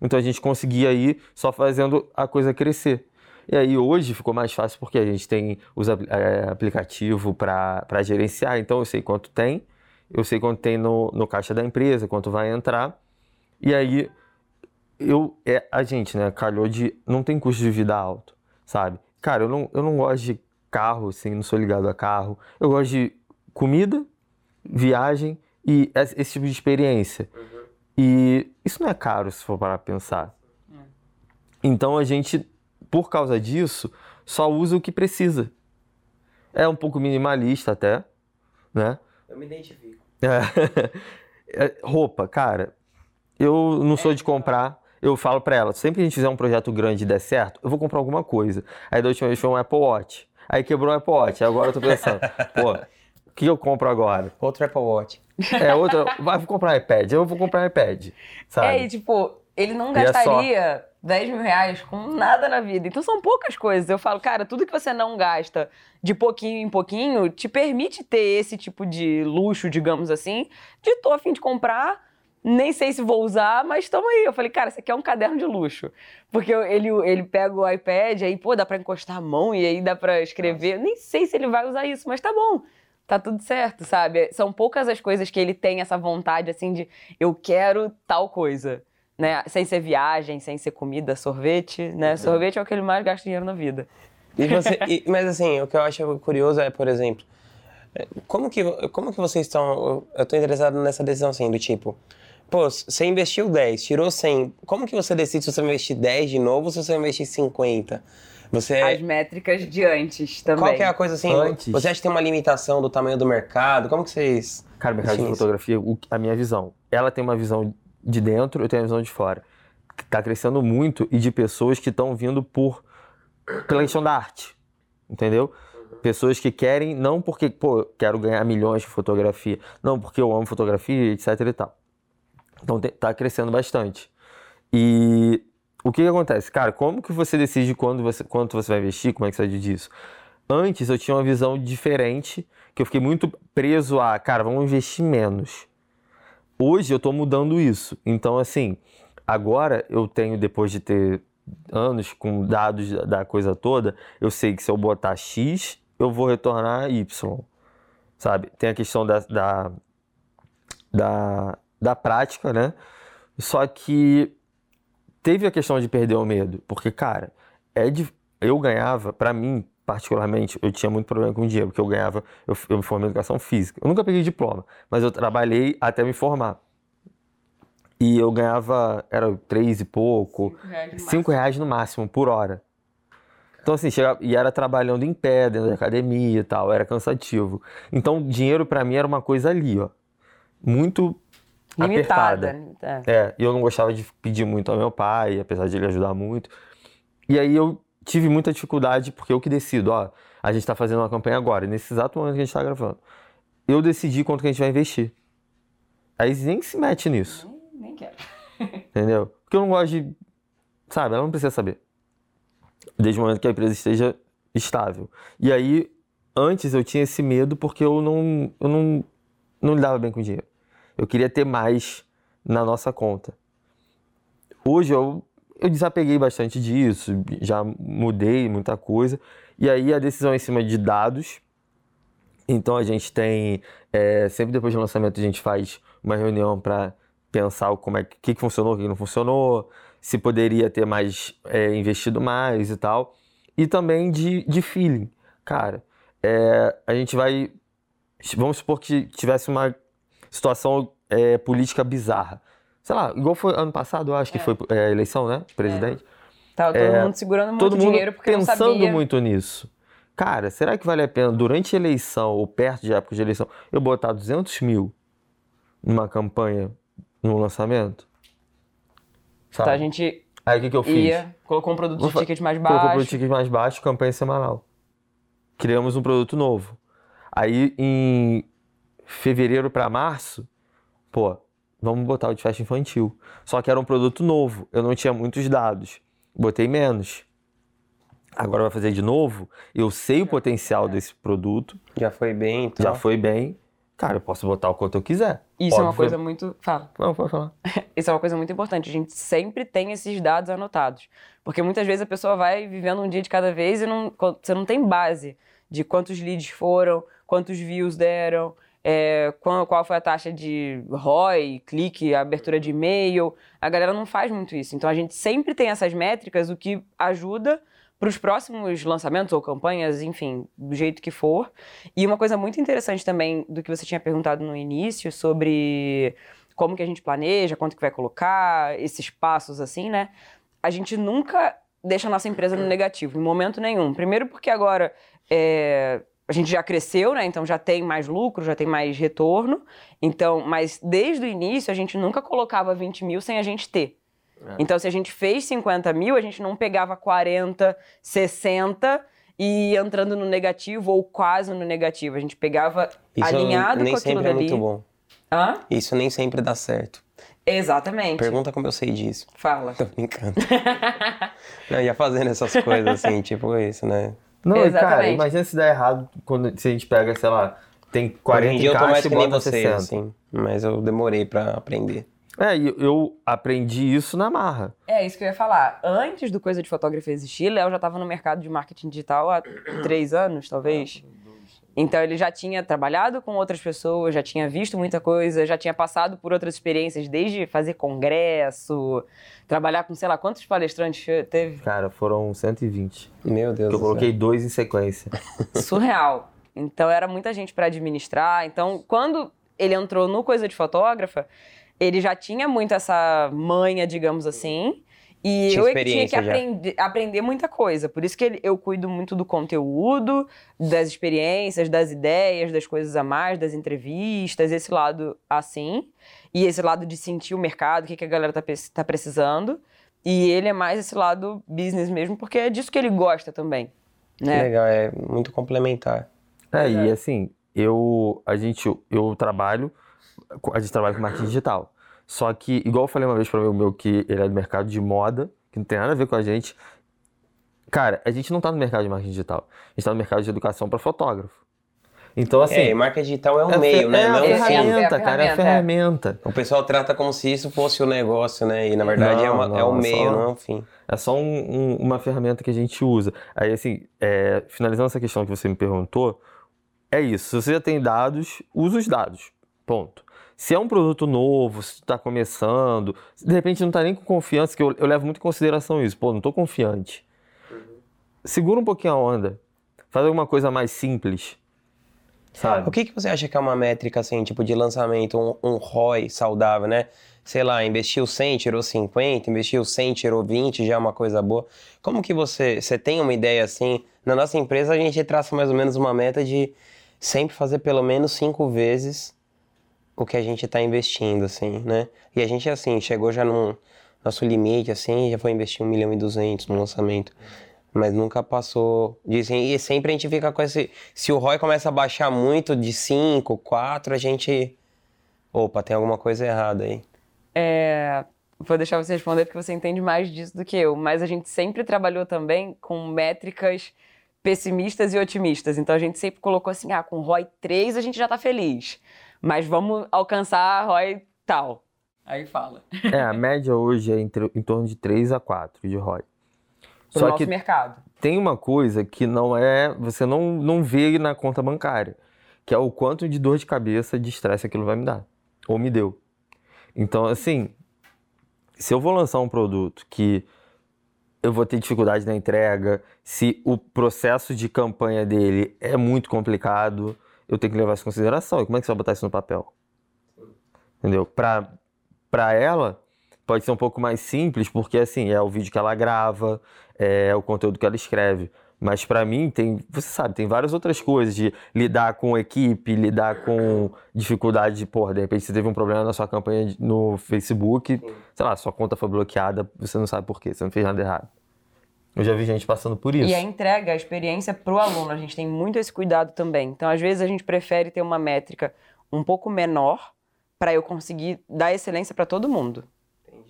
Então a gente conseguia ir só fazendo a coisa crescer. E aí hoje ficou mais fácil porque a gente tem os é, aplicativo para gerenciar, então eu sei quanto tem, eu sei quanto tem no, no caixa da empresa, quanto vai entrar. E aí eu é a gente, né, calhou de não tem custo de vida alto, sabe? Cara, eu não, eu não gosto de carro, assim, não sou ligado a carro. Eu gosto de comida, viagem e esse tipo de experiência. Uhum. E isso não é caro se for para pensar. É. Então a gente, por causa disso, só usa o que precisa. É um pouco minimalista até, né? Eu me identifico. É. roupa, cara, eu não sou de comprar. Eu falo pra ela, sempre que a gente fizer um projeto grande e der certo, eu vou comprar alguma coisa. Aí da última vez foi um Apple Watch. Aí quebrou o Apple Watch. Agora eu tô pensando, pô, o que eu compro agora? Outro Apple Watch. É, outro. Vai, vou comprar um iPad. Eu vou comprar um iPad. Sabe? É, e tipo, ele não gastaria é só... 10 mil reais com nada na vida. Então são poucas coisas. Eu falo, cara, tudo que você não gasta de pouquinho em pouquinho te permite ter esse tipo de luxo, digamos assim, de tô a fim de comprar nem sei se vou usar, mas tamo aí. Eu falei, cara, isso aqui é um caderno de luxo. Porque ele, ele pega o iPad, aí, pô, dá pra encostar a mão e aí dá pra escrever. Nem sei se ele vai usar isso, mas tá bom. Tá tudo certo, sabe? São poucas as coisas que ele tem essa vontade, assim, de eu quero tal coisa. Né? Sem ser viagem, sem ser comida, sorvete, né? Uhum. Sorvete é o que ele mais gasta dinheiro na vida. E você, e, mas assim, o que eu acho curioso é, por exemplo, como que, como que vocês estão... Eu tô interessado nessa decisão, assim, do tipo pô, você investiu 10, tirou 100. Como que você decide se você vai investir 10 de novo ou se você vai investir 50? Você... As métricas de antes também. Qual que é a coisa assim? Antes. Você acha que tem uma limitação do tamanho do mercado? Como que vocês. Cara, o mercado de fotografia, a minha visão. Ela tem uma visão de dentro, eu tenho a visão de fora. Tá crescendo muito e de pessoas que estão vindo por pela questão da arte. Entendeu? Pessoas que querem, não porque, pô, quero ganhar milhões de fotografia, não porque eu amo fotografia, etc e tal. Então está crescendo bastante. E o que, que, acontece? Cara, como que você decide quando você, quanto você vai investir? Como é que sabe disso? Antes eu tinha uma visão diferente, que eu fiquei muito preso a, cara, vamos investir menos. Hoje eu estou mudando isso. Então, assim, agora eu tenho, depois de ter anos com dados da coisa toda, eu sei que se eu botar X, eu vou retornar Y. Sabe? Tem a questão da, da, da da prática, né? Só que teve a questão de perder o medo, porque, cara, é de, eu ganhava, para mim, particularmente, eu tinha muito problema com dinheiro, porque eu ganhava, eu, eu me formei em educação física. Eu nunca peguei diploma, mas eu trabalhei até me formar. E eu ganhava, era três e pouco, cinco reais, cinco reais no máximo por hora. Então, assim, chegava, e era trabalhando em pé, dentro da academia e tal, era cansativo. Então, dinheiro para mim era uma coisa ali, ó. Muito Limitada. apertada. É. é, e eu não gostava de pedir muito ao meu pai, apesar de ele ajudar muito. E aí eu tive muita dificuldade, porque eu que decido, ó, a gente tá fazendo uma campanha agora, nesse exato momento que a gente tá gravando. Eu decidi quanto que a gente vai investir. Aí nem se mete nisso. Nem, nem quero. Entendeu? Porque eu não gosto de. Sabe, ela não precisa saber. Desde o momento que a empresa esteja estável. E aí, antes eu tinha esse medo porque eu não, eu não, não lidava bem com dinheiro. Eu queria ter mais na nossa conta. Hoje eu, eu desapeguei bastante disso, já mudei muita coisa. E aí a decisão é em cima de dados. Então a gente tem, é, sempre depois do lançamento, a gente faz uma reunião para pensar como é que, que funcionou, o que não funcionou, se poderia ter mais é, investido mais e tal. E também de, de feeling. Cara, é, a gente vai. Vamos supor que tivesse uma situação é, política bizarra. Sei lá, igual foi ano passado, eu acho que é. foi é, a eleição, né? Presidente. Tava todo é, mundo segurando muito todo mundo dinheiro porque pensando não sabia. muito nisso. Cara, será que vale a pena, durante a eleição ou perto de época de eleição, eu botar 200 mil numa campanha, num lançamento? Sabe? Então a gente Aí o que, que eu fiz? Ia, colocou um produto de ticket mais baixo. Colocou um produto de ticket mais baixo, campanha semanal. Criamos um produto novo. Aí em fevereiro para março, pô, vamos botar o de festa infantil. Só que era um produto novo, eu não tinha muitos dados. Botei menos. Agora vai fazer de novo, eu sei o potencial desse produto, Já foi bem, então. já foi bem. Cara, eu posso botar o quanto eu quiser. Isso é uma coisa muito. Fala. Não, pode falar. Isso é uma coisa muito importante. A gente sempre tem esses dados anotados. Porque muitas vezes a pessoa vai vivendo um dia de cada vez e não, você não tem base de quantos leads foram, quantos views deram, é, qual, qual foi a taxa de ROI, clique, abertura de e-mail. A galera não faz muito isso. Então a gente sempre tem essas métricas, o que ajuda para os próximos lançamentos ou campanhas, enfim, do jeito que for. E uma coisa muito interessante também do que você tinha perguntado no início sobre como que a gente planeja, quanto que vai colocar, esses passos assim, né? A gente nunca deixa a nossa empresa no negativo, em momento nenhum. Primeiro porque agora é, a gente já cresceu, né? Então já tem mais lucro, já tem mais retorno. Então, mas desde o início a gente nunca colocava 20 mil sem a gente ter. Então, se a gente fez 50 mil, a gente não pegava 40, 60 e entrando no negativo ou quase no negativo. A gente pegava Isso alinhado nem com aquilo sempre é dali. muito bom. Hã? Isso nem sempre dá certo. Exatamente. Pergunta como eu sei disso. Fala. Tô brincando. Não, ia fazendo essas coisas assim, tipo isso, né? Não, e, cara, Exatamente. imagina se der errado quando se a gente pega, sei lá, tem Hoje 40 em dia eu tô mais encaixes que nem vocês, 60. assim. Mas eu demorei pra aprender. É, e eu aprendi isso na marra. É isso que eu ia falar. Antes do Coisa de Fotógrafo existir, Léo já estava no mercado de marketing digital há três anos, talvez. Então ele já tinha trabalhado com outras pessoas, já tinha visto muita coisa, já tinha passado por outras experiências, desde fazer congresso, trabalhar com sei lá quantos palestrantes teve. Cara, foram 120. Meu Deus Eu do coloquei céu. dois em sequência. surreal. Então era muita gente para administrar. Então, quando ele entrou no Coisa de Fotógrafa, ele já tinha muito essa manha, digamos assim. E Tinha eu é que tinha que aprender, aprender muita coisa. Por isso que eu cuido muito do conteúdo, das experiências, das ideias, das coisas a mais, das entrevistas, esse lado assim. E esse lado de sentir o mercado, o que, que a galera tá, tá precisando. E ele é mais esse lado business mesmo, porque é disso que ele gosta também. Que Né? legal, é muito complementar. É, e assim, eu, a gente, eu trabalho, a gente trabalha com marketing digital. Só que, igual eu falei uma vez para o meu que ele é do mercado de moda, que não tem nada a ver com a gente. Cara, a gente não tá no mercado de marketing digital. A gente tá no mercado de educação para fotógrafo. Então, assim. é, marca digital é um é meio, né? É Não a um fim. ferramenta, cara, é a ferramenta. O pessoal trata como se isso fosse o negócio, né? E na verdade Não, é, uma- é o não, é meio, só- não é o fim. É só um- um- uma ferramenta que a gente usa. Aí, assim, é, finalizando essa questão que você me perguntou, é isso. Se você já tem dados, usa os dados. Ponto. Se é um produto novo, se está começando, de repente não está nem com confiança, que eu, eu levo muito em consideração isso. Pô, não estou confiante. Segura um pouquinho a onda. Faz alguma coisa mais simples. Sabe? O que, que você acha que é uma métrica, assim, tipo, de lançamento, um, um ROI saudável, né? Sei lá, investiu 100, tirou 50, investiu 100, tirou 20, já é uma coisa boa. Como que você, você tem uma ideia, assim? Na nossa empresa, a gente traça mais ou menos uma meta de sempre fazer pelo menos cinco vezes o que a gente está investindo, assim, né? E a gente, assim, chegou já no nosso limite, assim, já foi investir 1 milhão e 200 no lançamento. Mas nunca passou disso. E sempre a gente fica com esse. Se o ROI começa a baixar muito de 5, 4, a gente. Opa, tem alguma coisa errada aí. É, vou deixar você responder porque você entende mais disso do que eu, mas a gente sempre trabalhou também com métricas pessimistas e otimistas. Então a gente sempre colocou assim: ah, com ROI 3 a gente já tá feliz, mas vamos alcançar ROI tal. Aí fala. É, a média hoje é entre, em torno de 3 a 4 de ROI. Pro Só nosso que mercado. tem uma coisa que não é. Você não, não vê na conta bancária, que é o quanto de dor de cabeça, de estresse aquilo vai me dar. Ou me deu. Então, assim, se eu vou lançar um produto que eu vou ter dificuldade na entrega, se o processo de campanha dele é muito complicado, eu tenho que levar isso em consideração. E como é que você vai botar isso no papel? Entendeu? Pra, pra ela, pode ser um pouco mais simples, porque assim, é o vídeo que ela grava, é o conteúdo que ela escreve. Mas pra mim tem, você sabe, tem várias outras coisas de lidar com equipe, lidar com dificuldade de, porra, de repente você teve um problema na sua campanha no Facebook, sei lá, sua conta foi bloqueada, você não sabe por quê, você não fez nada errado. Eu já vi gente passando por isso. E a entrega, a experiência pro aluno, a gente tem muito esse cuidado também. Então, às vezes, a gente prefere ter uma métrica um pouco menor para eu conseguir dar excelência para todo mundo.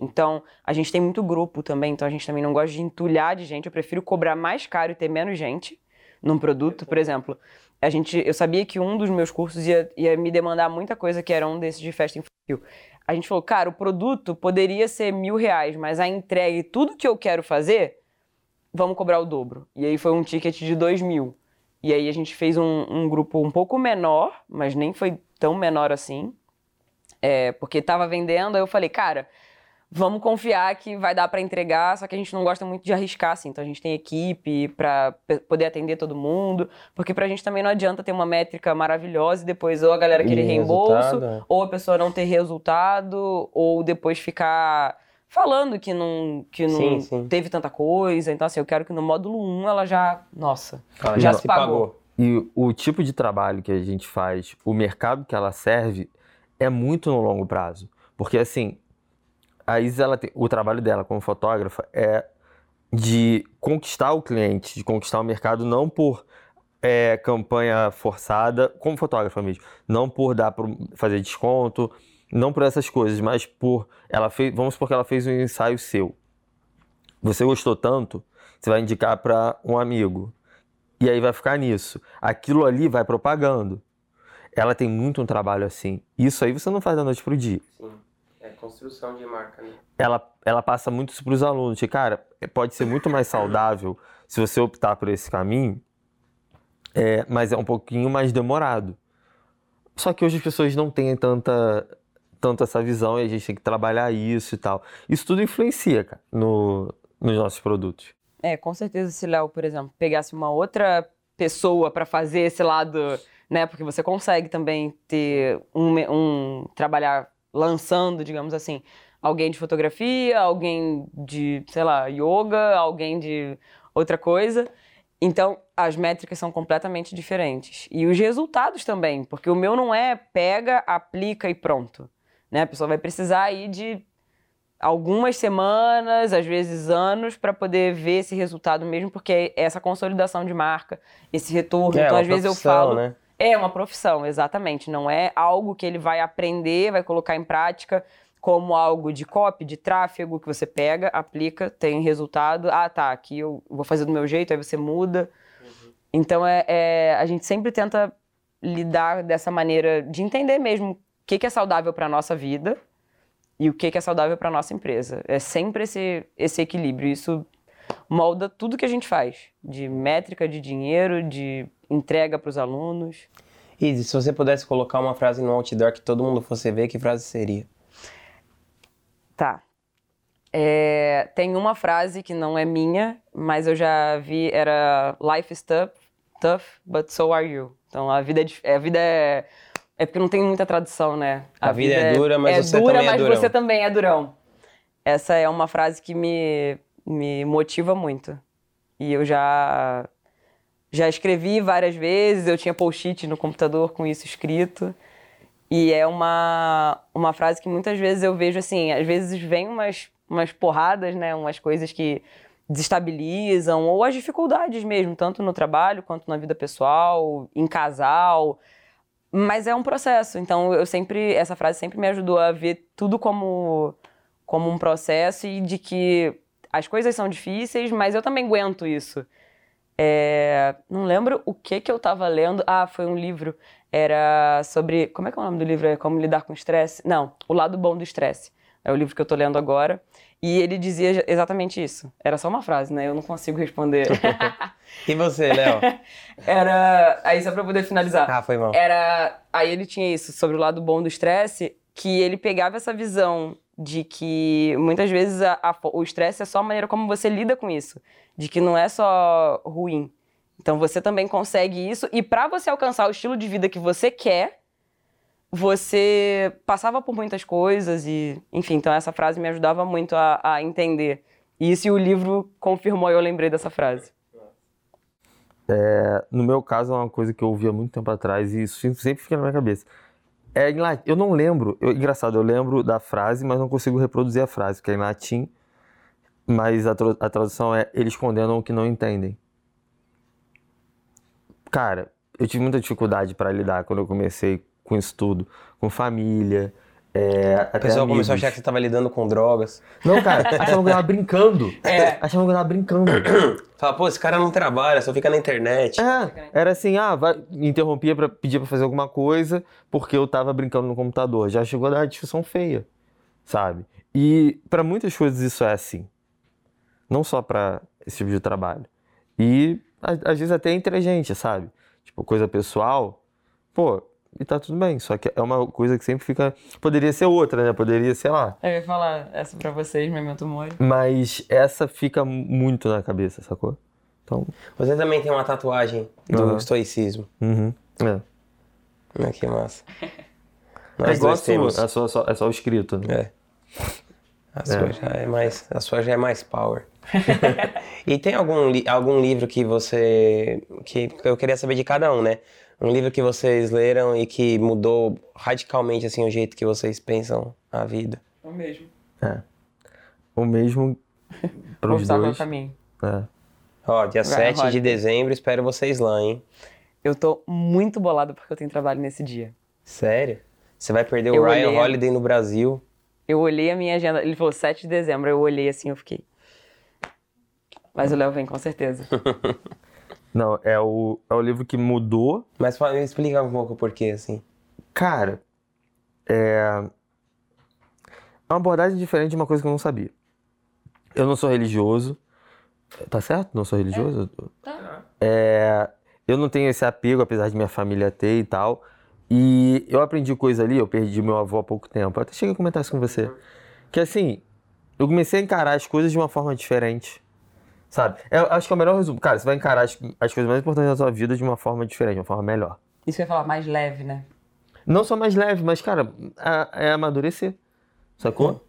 Então, a gente tem muito grupo também, então a gente também não gosta de entulhar de gente. Eu prefiro cobrar mais caro e ter menos gente num produto, por exemplo. A gente, eu sabia que um dos meus cursos ia, ia me demandar muita coisa, que era um desses de festa infantil. A gente falou, cara, o produto poderia ser mil reais, mas a entrega e tudo que eu quero fazer, vamos cobrar o dobro. E aí foi um ticket de dois mil. E aí a gente fez um, um grupo um pouco menor, mas nem foi tão menor assim, é, porque estava vendendo. Aí eu falei, cara, vamos confiar que vai dar para entregar, só que a gente não gosta muito de arriscar, assim. Então a gente tem equipe para poder atender todo mundo, porque pra gente também não adianta ter uma métrica maravilhosa e depois ou a galera querer reembolso, é. ou a pessoa não ter resultado, ou depois ficar falando que não, que não sim, sim. teve tanta coisa. Então, assim, eu quero que no módulo 1 ela já. Nossa, ela já, já se pagou. pagou. E o tipo de trabalho que a gente faz, o mercado que ela serve, é muito no longo prazo. Porque, assim, a Isa, ela tem, o trabalho dela como fotógrafa é de conquistar o cliente, de conquistar o mercado, não por é, campanha forçada, como fotógrafa mesmo, não por dar por fazer desconto, não por essas coisas, mas por ela fez, vamos supor que ela fez um ensaio seu. Você gostou tanto, você vai indicar para um amigo. E aí vai ficar nisso. Aquilo ali vai propagando. Ela tem muito um trabalho assim. Isso aí você não faz da noite pro dia. Sim. É construção de marca, né? Ela, ela passa muito isso para os alunos. De, cara, pode ser muito mais saudável se você optar por esse caminho, é, mas é um pouquinho mais demorado. Só que hoje as pessoas não têm tanta, tanto essa visão e a gente tem que trabalhar isso e tal. Isso tudo influencia, cara, no, nos nossos produtos. É, com certeza se Léo, por exemplo, pegasse uma outra pessoa para fazer esse lado, né? Porque você consegue também ter um, um trabalhar lançando, digamos assim, alguém de fotografia, alguém de, sei lá, yoga, alguém de outra coisa. Então, as métricas são completamente diferentes. E os resultados também, porque o meu não é pega, aplica e pronto. Né? A pessoa vai precisar aí de algumas semanas, às vezes anos, para poder ver esse resultado mesmo, porque é essa consolidação de marca, esse retorno. É, então, às vezes eu falo. Né? É uma profissão, exatamente. Não é algo que ele vai aprender, vai colocar em prática como algo de copy, de tráfego, que você pega, aplica, tem resultado. Ah, tá, aqui eu vou fazer do meu jeito, aí você muda. Uhum. Então, é, é, a gente sempre tenta lidar dessa maneira de entender mesmo que, que é saudável para a nossa vida e o que, que é saudável para a nossa empresa. É sempre esse, esse equilíbrio. Isso molda tudo que a gente faz, de métrica, de dinheiro, de entrega para os alunos. E se você pudesse colocar uma frase no outdoor que todo mundo fosse ver, que frase seria? Tá. É, tem uma frase que não é minha, mas eu já vi, era Life is tough, tough but so are you. Então a vida é, a vida é, é porque não tem muita tradução, né? A, a vida, vida, é dura, mas é você dura, também é durão. você também é durão. Essa é uma frase que me, me motiva muito. E eu já já escrevi várias vezes, eu tinha post-it no computador com isso escrito. E é uma, uma frase que muitas vezes eu vejo assim, às vezes vem umas, umas porradas, né, umas coisas que desestabilizam, ou as dificuldades mesmo, tanto no trabalho quanto na vida pessoal, em casal. Mas é um processo, então eu sempre, essa frase sempre me ajudou a ver tudo como, como um processo e de que as coisas são difíceis, mas eu também aguento isso. É, não lembro o que que eu estava lendo. Ah, foi um livro. Era sobre. Como é que é o nome do livro? É Como Lidar com Estresse? Não, O Lado Bom do Estresse. É o livro que eu estou lendo agora. E ele dizia exatamente isso. Era só uma frase, né? Eu não consigo responder. e você, Léo? Era. Aí, só pra poder finalizar. Ah, foi mal. Era. Aí ele tinha isso, sobre o lado bom do estresse, que ele pegava essa visão de que muitas vezes a, a, o estresse é só a maneira como você lida com isso, de que não é só ruim. Então você também consegue isso e para você alcançar o estilo de vida que você quer, você passava por muitas coisas e, enfim, então essa frase me ajudava muito a, a entender. E isso e o livro confirmou, eu lembrei dessa frase. É, no meu caso, é uma coisa que eu ouvia muito tempo atrás e isso sempre fica na minha cabeça. É. Eu não lembro. Eu, engraçado, eu lembro da frase, mas não consigo reproduzir a frase, que é em latim. Mas a, a tradução é: eles condenam o que não entendem. Cara, eu tive muita dificuldade para lidar quando eu comecei com estudo, com família. É, até pessoa começou a amigos. achar que você tava lidando com drogas. Não, cara, achavam que eu tava brincando. É. Achavam que eu tava brincando. Fala, pô, esse cara não trabalha, só fica na internet. É, era assim, ah, vai, me interrompia pra pedir pra fazer alguma coisa porque eu tava brincando no computador. Já chegou a dar discussão feia, sabe? E pra muitas coisas isso é assim. Não só pra esse tipo de trabalho. E às vezes até entre a gente, sabe? Tipo, coisa pessoal, pô, e tá tudo bem. Só que é uma coisa que sempre fica. Poderia ser outra, né? Poderia, sei lá. Eu ia falar essa pra vocês, Memento Mori. Mas essa fica muito na cabeça, sacou? Então. Você também tem uma tatuagem do Aham. estoicismo. Uhum. É. Ah, que massa. É igual a sua, é só, só- é só o escrito, né? É. A sua, Já é mais, a sua já é mais power. e tem algum, li- algum livro que você. que eu queria saber de cada um, né? Um livro que vocês leram e que mudou radicalmente assim o jeito que vocês pensam a vida. O mesmo. É. O mesmo para os no dois. caminho. É. Ó, dia Vai, 7 de dezembro, espero vocês lá, hein? Eu tô muito bolada porque eu tenho trabalho nesse dia. Sério? Você vai perder Eu o Ryan olhei- Holiday no Brasil? Eu olhei a minha agenda, ele falou 7 de dezembro, eu olhei assim, eu fiquei. Mas o Léo vem com certeza. Não, é o, é o livro que mudou. Mas me explica um pouco por quê, assim. Cara, é. É uma abordagem diferente de uma coisa que eu não sabia. Eu não sou religioso. Tá certo? Não sou religioso? É, eu não tenho esse apego, apesar de minha família ter e tal. E eu aprendi coisa ali, eu perdi meu avô há pouco tempo. Eu até cheguei a comentar isso com você. Que assim, eu comecei a encarar as coisas de uma forma diferente. Sabe? Eu acho que é o melhor resumo. Cara, você vai encarar as, as coisas mais importantes da sua vida de uma forma diferente, de uma forma melhor. Isso que eu ia falar, mais leve, né? Não só mais leve, mas, cara, é, é amadurecer. Sacou?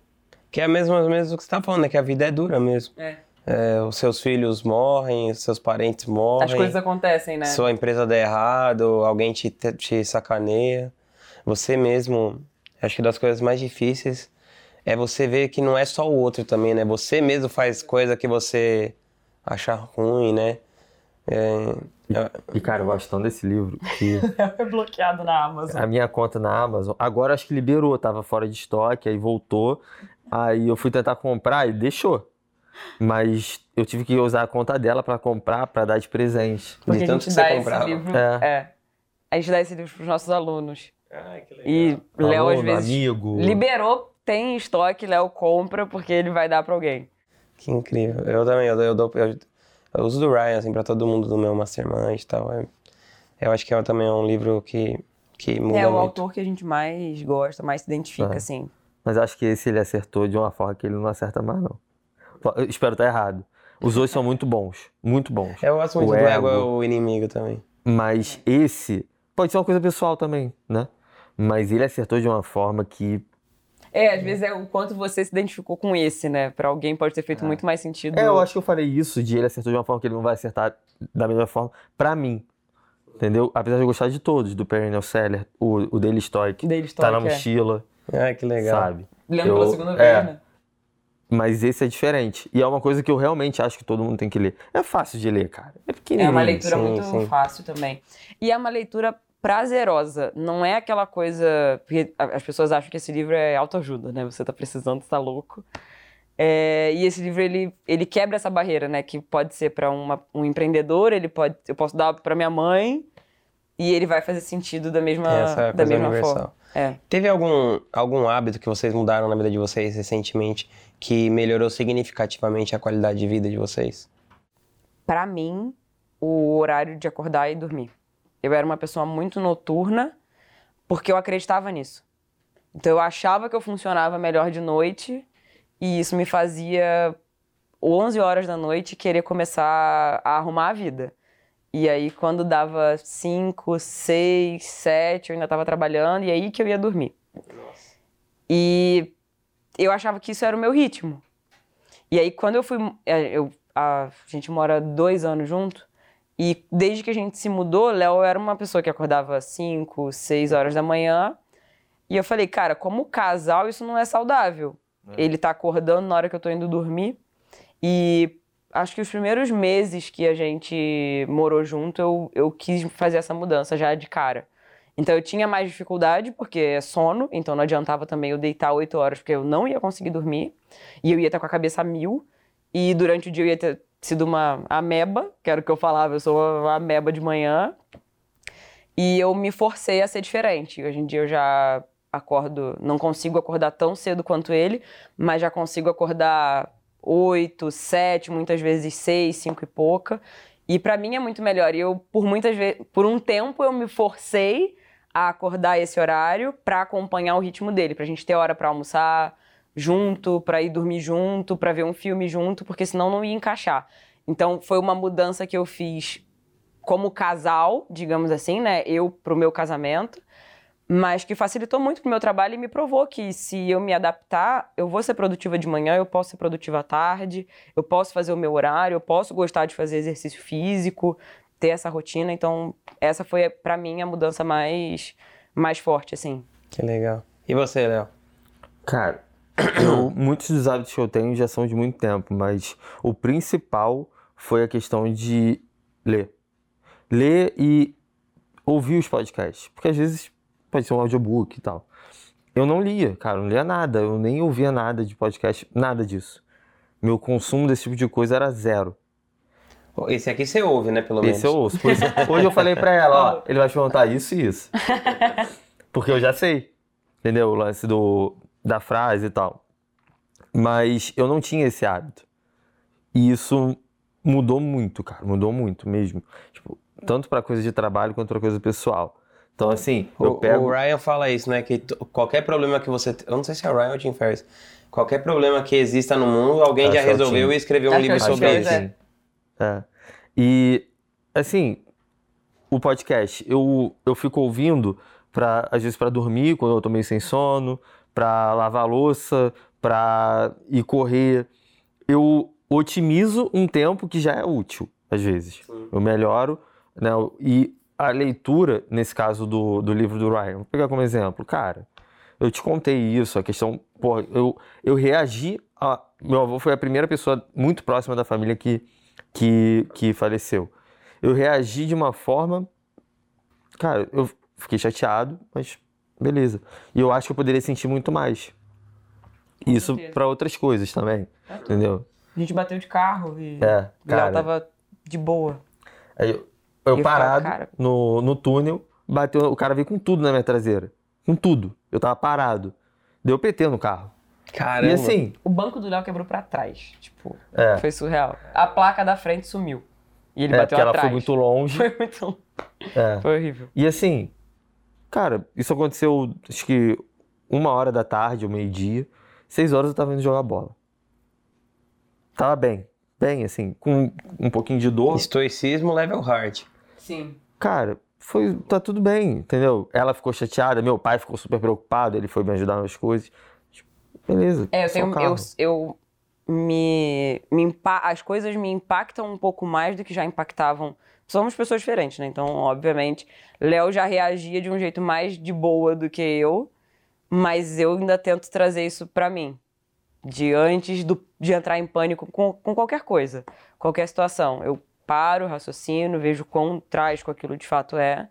Que é mesmo, mesmo o que você tá falando, né? Que a vida é dura mesmo. É. É, os seus filhos morrem, os seus parentes morrem. As coisas acontecem, né? Sua empresa dá errado, alguém te, te- te sacaneia. Você mesmo, acho que das coisas mais difíceis é você ver que não é só o outro também, né? Você mesmo faz coisa que você acha ruim, né? É, é- E, cara, eu gosto tanto desse livro que É bloqueado na Amazon. a minha conta na Amazon, agora acho que liberou, tava fora de estoque, aí voltou. Aí eu fui tentar comprar e deixou. Mas eu tive que usar a conta dela pra comprar, pra dar de presente. Porque de a tanto gente que você dá esse comprava. livro. É. É. A gente dá esse livro pros nossos alunos. Ai, que legal. E Léo, às vezes, amigo. liberou, tem em estoque, Léo compra porque ele vai dar pra alguém. Que incrível. Eu também, eu, eu, dou- eu, eu uso do Ryan, assim, pra todo mundo do meu mastermind e tal. Eu, eu acho que é também um livro que, que muda é o muito. autor que a gente mais gosta, mais se identifica, É. assim. Mas acho que esse ele acertou de uma forma que ele não acerta mais, não. Eu espero estar errado. Os dois são muito bons. Muito bons. Eu gosto muito O do ego é o inimigo também. Mas esse pode ser uma coisa pessoal também, né? Mas ele acertou de uma forma que. É, às vezes é o quanto você se identificou com esse, né? Pra alguém pode ter feito muito mais sentido. É, eu acho que eu falei isso de ele acertou de uma forma que ele não vai acertar da mesma forma pra mim. Entendeu? Apesar de eu gostar de todos, do Perennial Seller, o, o Daily Stoic, Daily tá na Stoic, é. mochila, Ai, que legal. sabe? Lendo Eu- pela segunda é. vez, né? Mas esse é diferente. E é uma coisa que eu realmente acho que todo mundo tem que ler. É fácil de ler, cara. É É pequenininho. uma leitura sim, muito sim. fácil também. E é uma leitura prazerosa. Não é aquela coisa. Porque as pessoas acham que esse livro é autoajuda, né? Você tá precisando, você tá louco. É, e esse livro ele, ele quebra essa barreira, né? Que pode ser para um empreendedor, ele pode, eu posso dar para minha mãe e ele vai fazer sentido da mesma, é a da mesma universal. forma. É. Teve algum, algum hábito que vocês mudaram na vida de vocês recentemente que melhorou significativamente a qualidade de vida de vocês? Para mim, o horário de acordar e dormir. Eu era uma pessoa muito noturna porque eu acreditava nisso. Então eu achava que eu funcionava melhor de noite e isso me fazia 11 horas da noite querer começar a arrumar a vida. E aí quando dava 5, 6, 7, eu ainda estava trabalhando e aí que eu ia dormir. E eu achava que isso era o meu ritmo. E aí quando eu fui, é, eu, a gente mora dois anos junto e desde que a gente se mudou, Léo era uma pessoa que acordava 5, 6 horas da manhã. E eu falei, cara, como casal isso não é saudável. Ele tá acordando na hora que eu tô indo dormir. E acho que os primeiros meses que a gente morou junto, eu, eu quis fazer essa mudança já de cara. Então eu tinha mais dificuldade, porque é sono, então não adiantava também eu deitar oito horas, porque eu não ia conseguir dormir. E eu ia estar com a cabeça a mil. E durante o dia eu ia ter sido uma ameba, que era o que eu falava, eu sou uma ameba de manhã. E eu me forcei a ser diferente. Hoje em dia eu já acordo, não consigo acordar tão cedo quanto ele, mas já consigo acordar oito, sete, muitas vezes seis, cinco e pouca. E para mim é muito melhor. E eu, por muitas vezes, por um tempo, eu me forcei a acordar esse horário para acompanhar o ritmo dele, pra gente ter hora para almoçar junto, para ir dormir junto, para ver um filme junto, porque senão não ia encaixar. Então foi uma mudança que eu fiz como casal, digamos assim, né? Eu pro meu casamento mas que facilitou muito pro meu trabalho e me provou que se eu me adaptar, eu vou ser produtiva de manhã, eu posso ser produtiva à tarde, eu posso fazer o meu horário, eu posso gostar de fazer exercício físico, ter essa rotina. Então, essa foi para mim a mudança mais mais forte assim. Que legal. E você, Léo? Cara, eu, muitos dos hábitos que eu tenho já são de muito tempo, mas o principal foi a questão de ler. Ler e ouvir os podcasts. Porque às vezes pode ser um audiobook e tal. Eu não lia, cara, não lia nada, eu nem ouvia nada de podcast, nada disso. Meu consumo desse tipo de coisa era zero. Esse aqui você ouve, né, pelo menos? Esse eu ouço. Por isso, hoje eu falei pra ela, ó, ele vai te perguntar isso e isso. Porque eu já sei, entendeu? O lance do, da frase e tal. Mas eu não tinha esse hábito. E isso mudou muito, cara, mudou muito mesmo. Tipo, tanto pra coisa de trabalho quanto pra coisa pessoal. Então, assim, eu o, pego. O Ryan fala isso, né? Que qualquer problema que você. Eu não sei se é o Ryan ou o Jim Ferriss. Qualquer problema que exista no mundo, alguém Acho já é o resolveu Tim. e escreveu um Acho livro é o sobre Tim, isso. é. É. E, assim, o podcast, eu, eu fico ouvindo, pra, às vezes, para dormir, quando eu tô meio sem sono, para lavar louça, para ir correr. Eu otimizo um tempo que já é útil, às vezes. Eu melhoro, né? E a leitura, nesse caso do, do livro do Ryan, vou pegar como exemplo, cara, eu te contei isso, a questão, pô, eu, eu reagi a. Meu avô foi a primeira pessoa muito próxima da família que, que, que faleceu. Eu reagi de uma forma. Cara, eu fiquei chateado, mas beleza. E eu acho que eu poderia sentir muito mais. Isso certeza. para outras coisas também, entendeu? A gente bateu de carro e É, o Léo cara. tava de boa. Aí eu, eu E eu parado no, no túnel, bateu, o cara veio com tudo na minha traseira. Com tudo. Eu tava parado. Deu PT no carro. Caramba. E assim, O banco do Léo quebrou pra trás. Tipo, é, foi surreal. A placa da frente sumiu. E ele é bateu porque ela atrás. foi muito longe. Foi muito. É. Foi horrível. E assim, cara, isso aconteceu acho que uma hora da tarde, ou meio-dia. Seis horas eu tava indo jogar bola. Tava bem. Bem, assim, com um pouquinho de dor. Estoicismo level hard. Sim. Cara, foi, tá tudo bem, entendeu? Ela ficou chateada, meu pai ficou super preocupado, ele foi me ajudar nas coisas. Beleza. É, eu tenho. Eu, eu me, me impa- As coisas me impactam um pouco mais do que já impactavam. Somos pessoas diferentes, né? Então, obviamente, Léo já reagia de um jeito mais de boa do que eu, mas eu ainda tento trazer isso pra mim. De antes do, de entrar em pânico com, com qualquer coisa, qualquer situação. Eu paro, raciocino, vejo quão trágico aquilo de fato é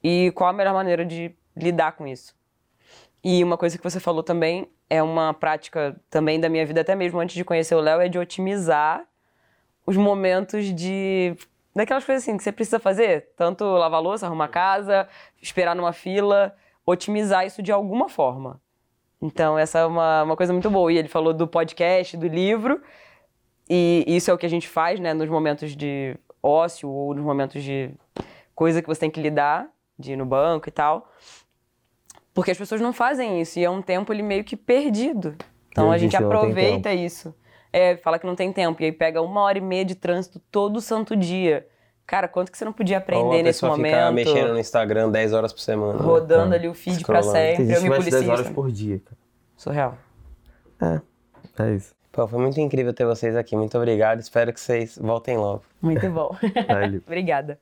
e qual a melhor maneira de lidar com isso. E uma coisa que você falou também é uma prática também da minha vida, até mesmo antes de conhecer o Léo, é de otimizar os momentos de. Daquelas coisas assim que você precisa fazer. Tanto lavar louça, arrumar casa, esperar numa fila, otimizar isso de alguma forma. Então, essa é uma, uma coisa muito boa. E ele falou do podcast, do livro, e isso é o que a gente faz, né, nos momentos de ócio ou nos momentos de coisa que você tem que lidar, de ir no banco e tal. Porque as pessoas não fazem isso e é um tempo ele meio que perdido. Então Eu a gente aproveita isso. É, fala que não tem tempo. E aí pega uma hora e meia de trânsito todo santo dia. Cara, quanto que você não podia aprender nesse momento? ficar mexendo no Instagram 10 horas por semana. né? Rodando ali o feed pra Scrollando. sempre. Eu me de 10 policio. horas por dia, Surreal. cara. É, é isso. Pô, foi muito incrível ter vocês aqui. Muito obrigado. Espero que vocês voltem logo. Muito bom. Obrigada.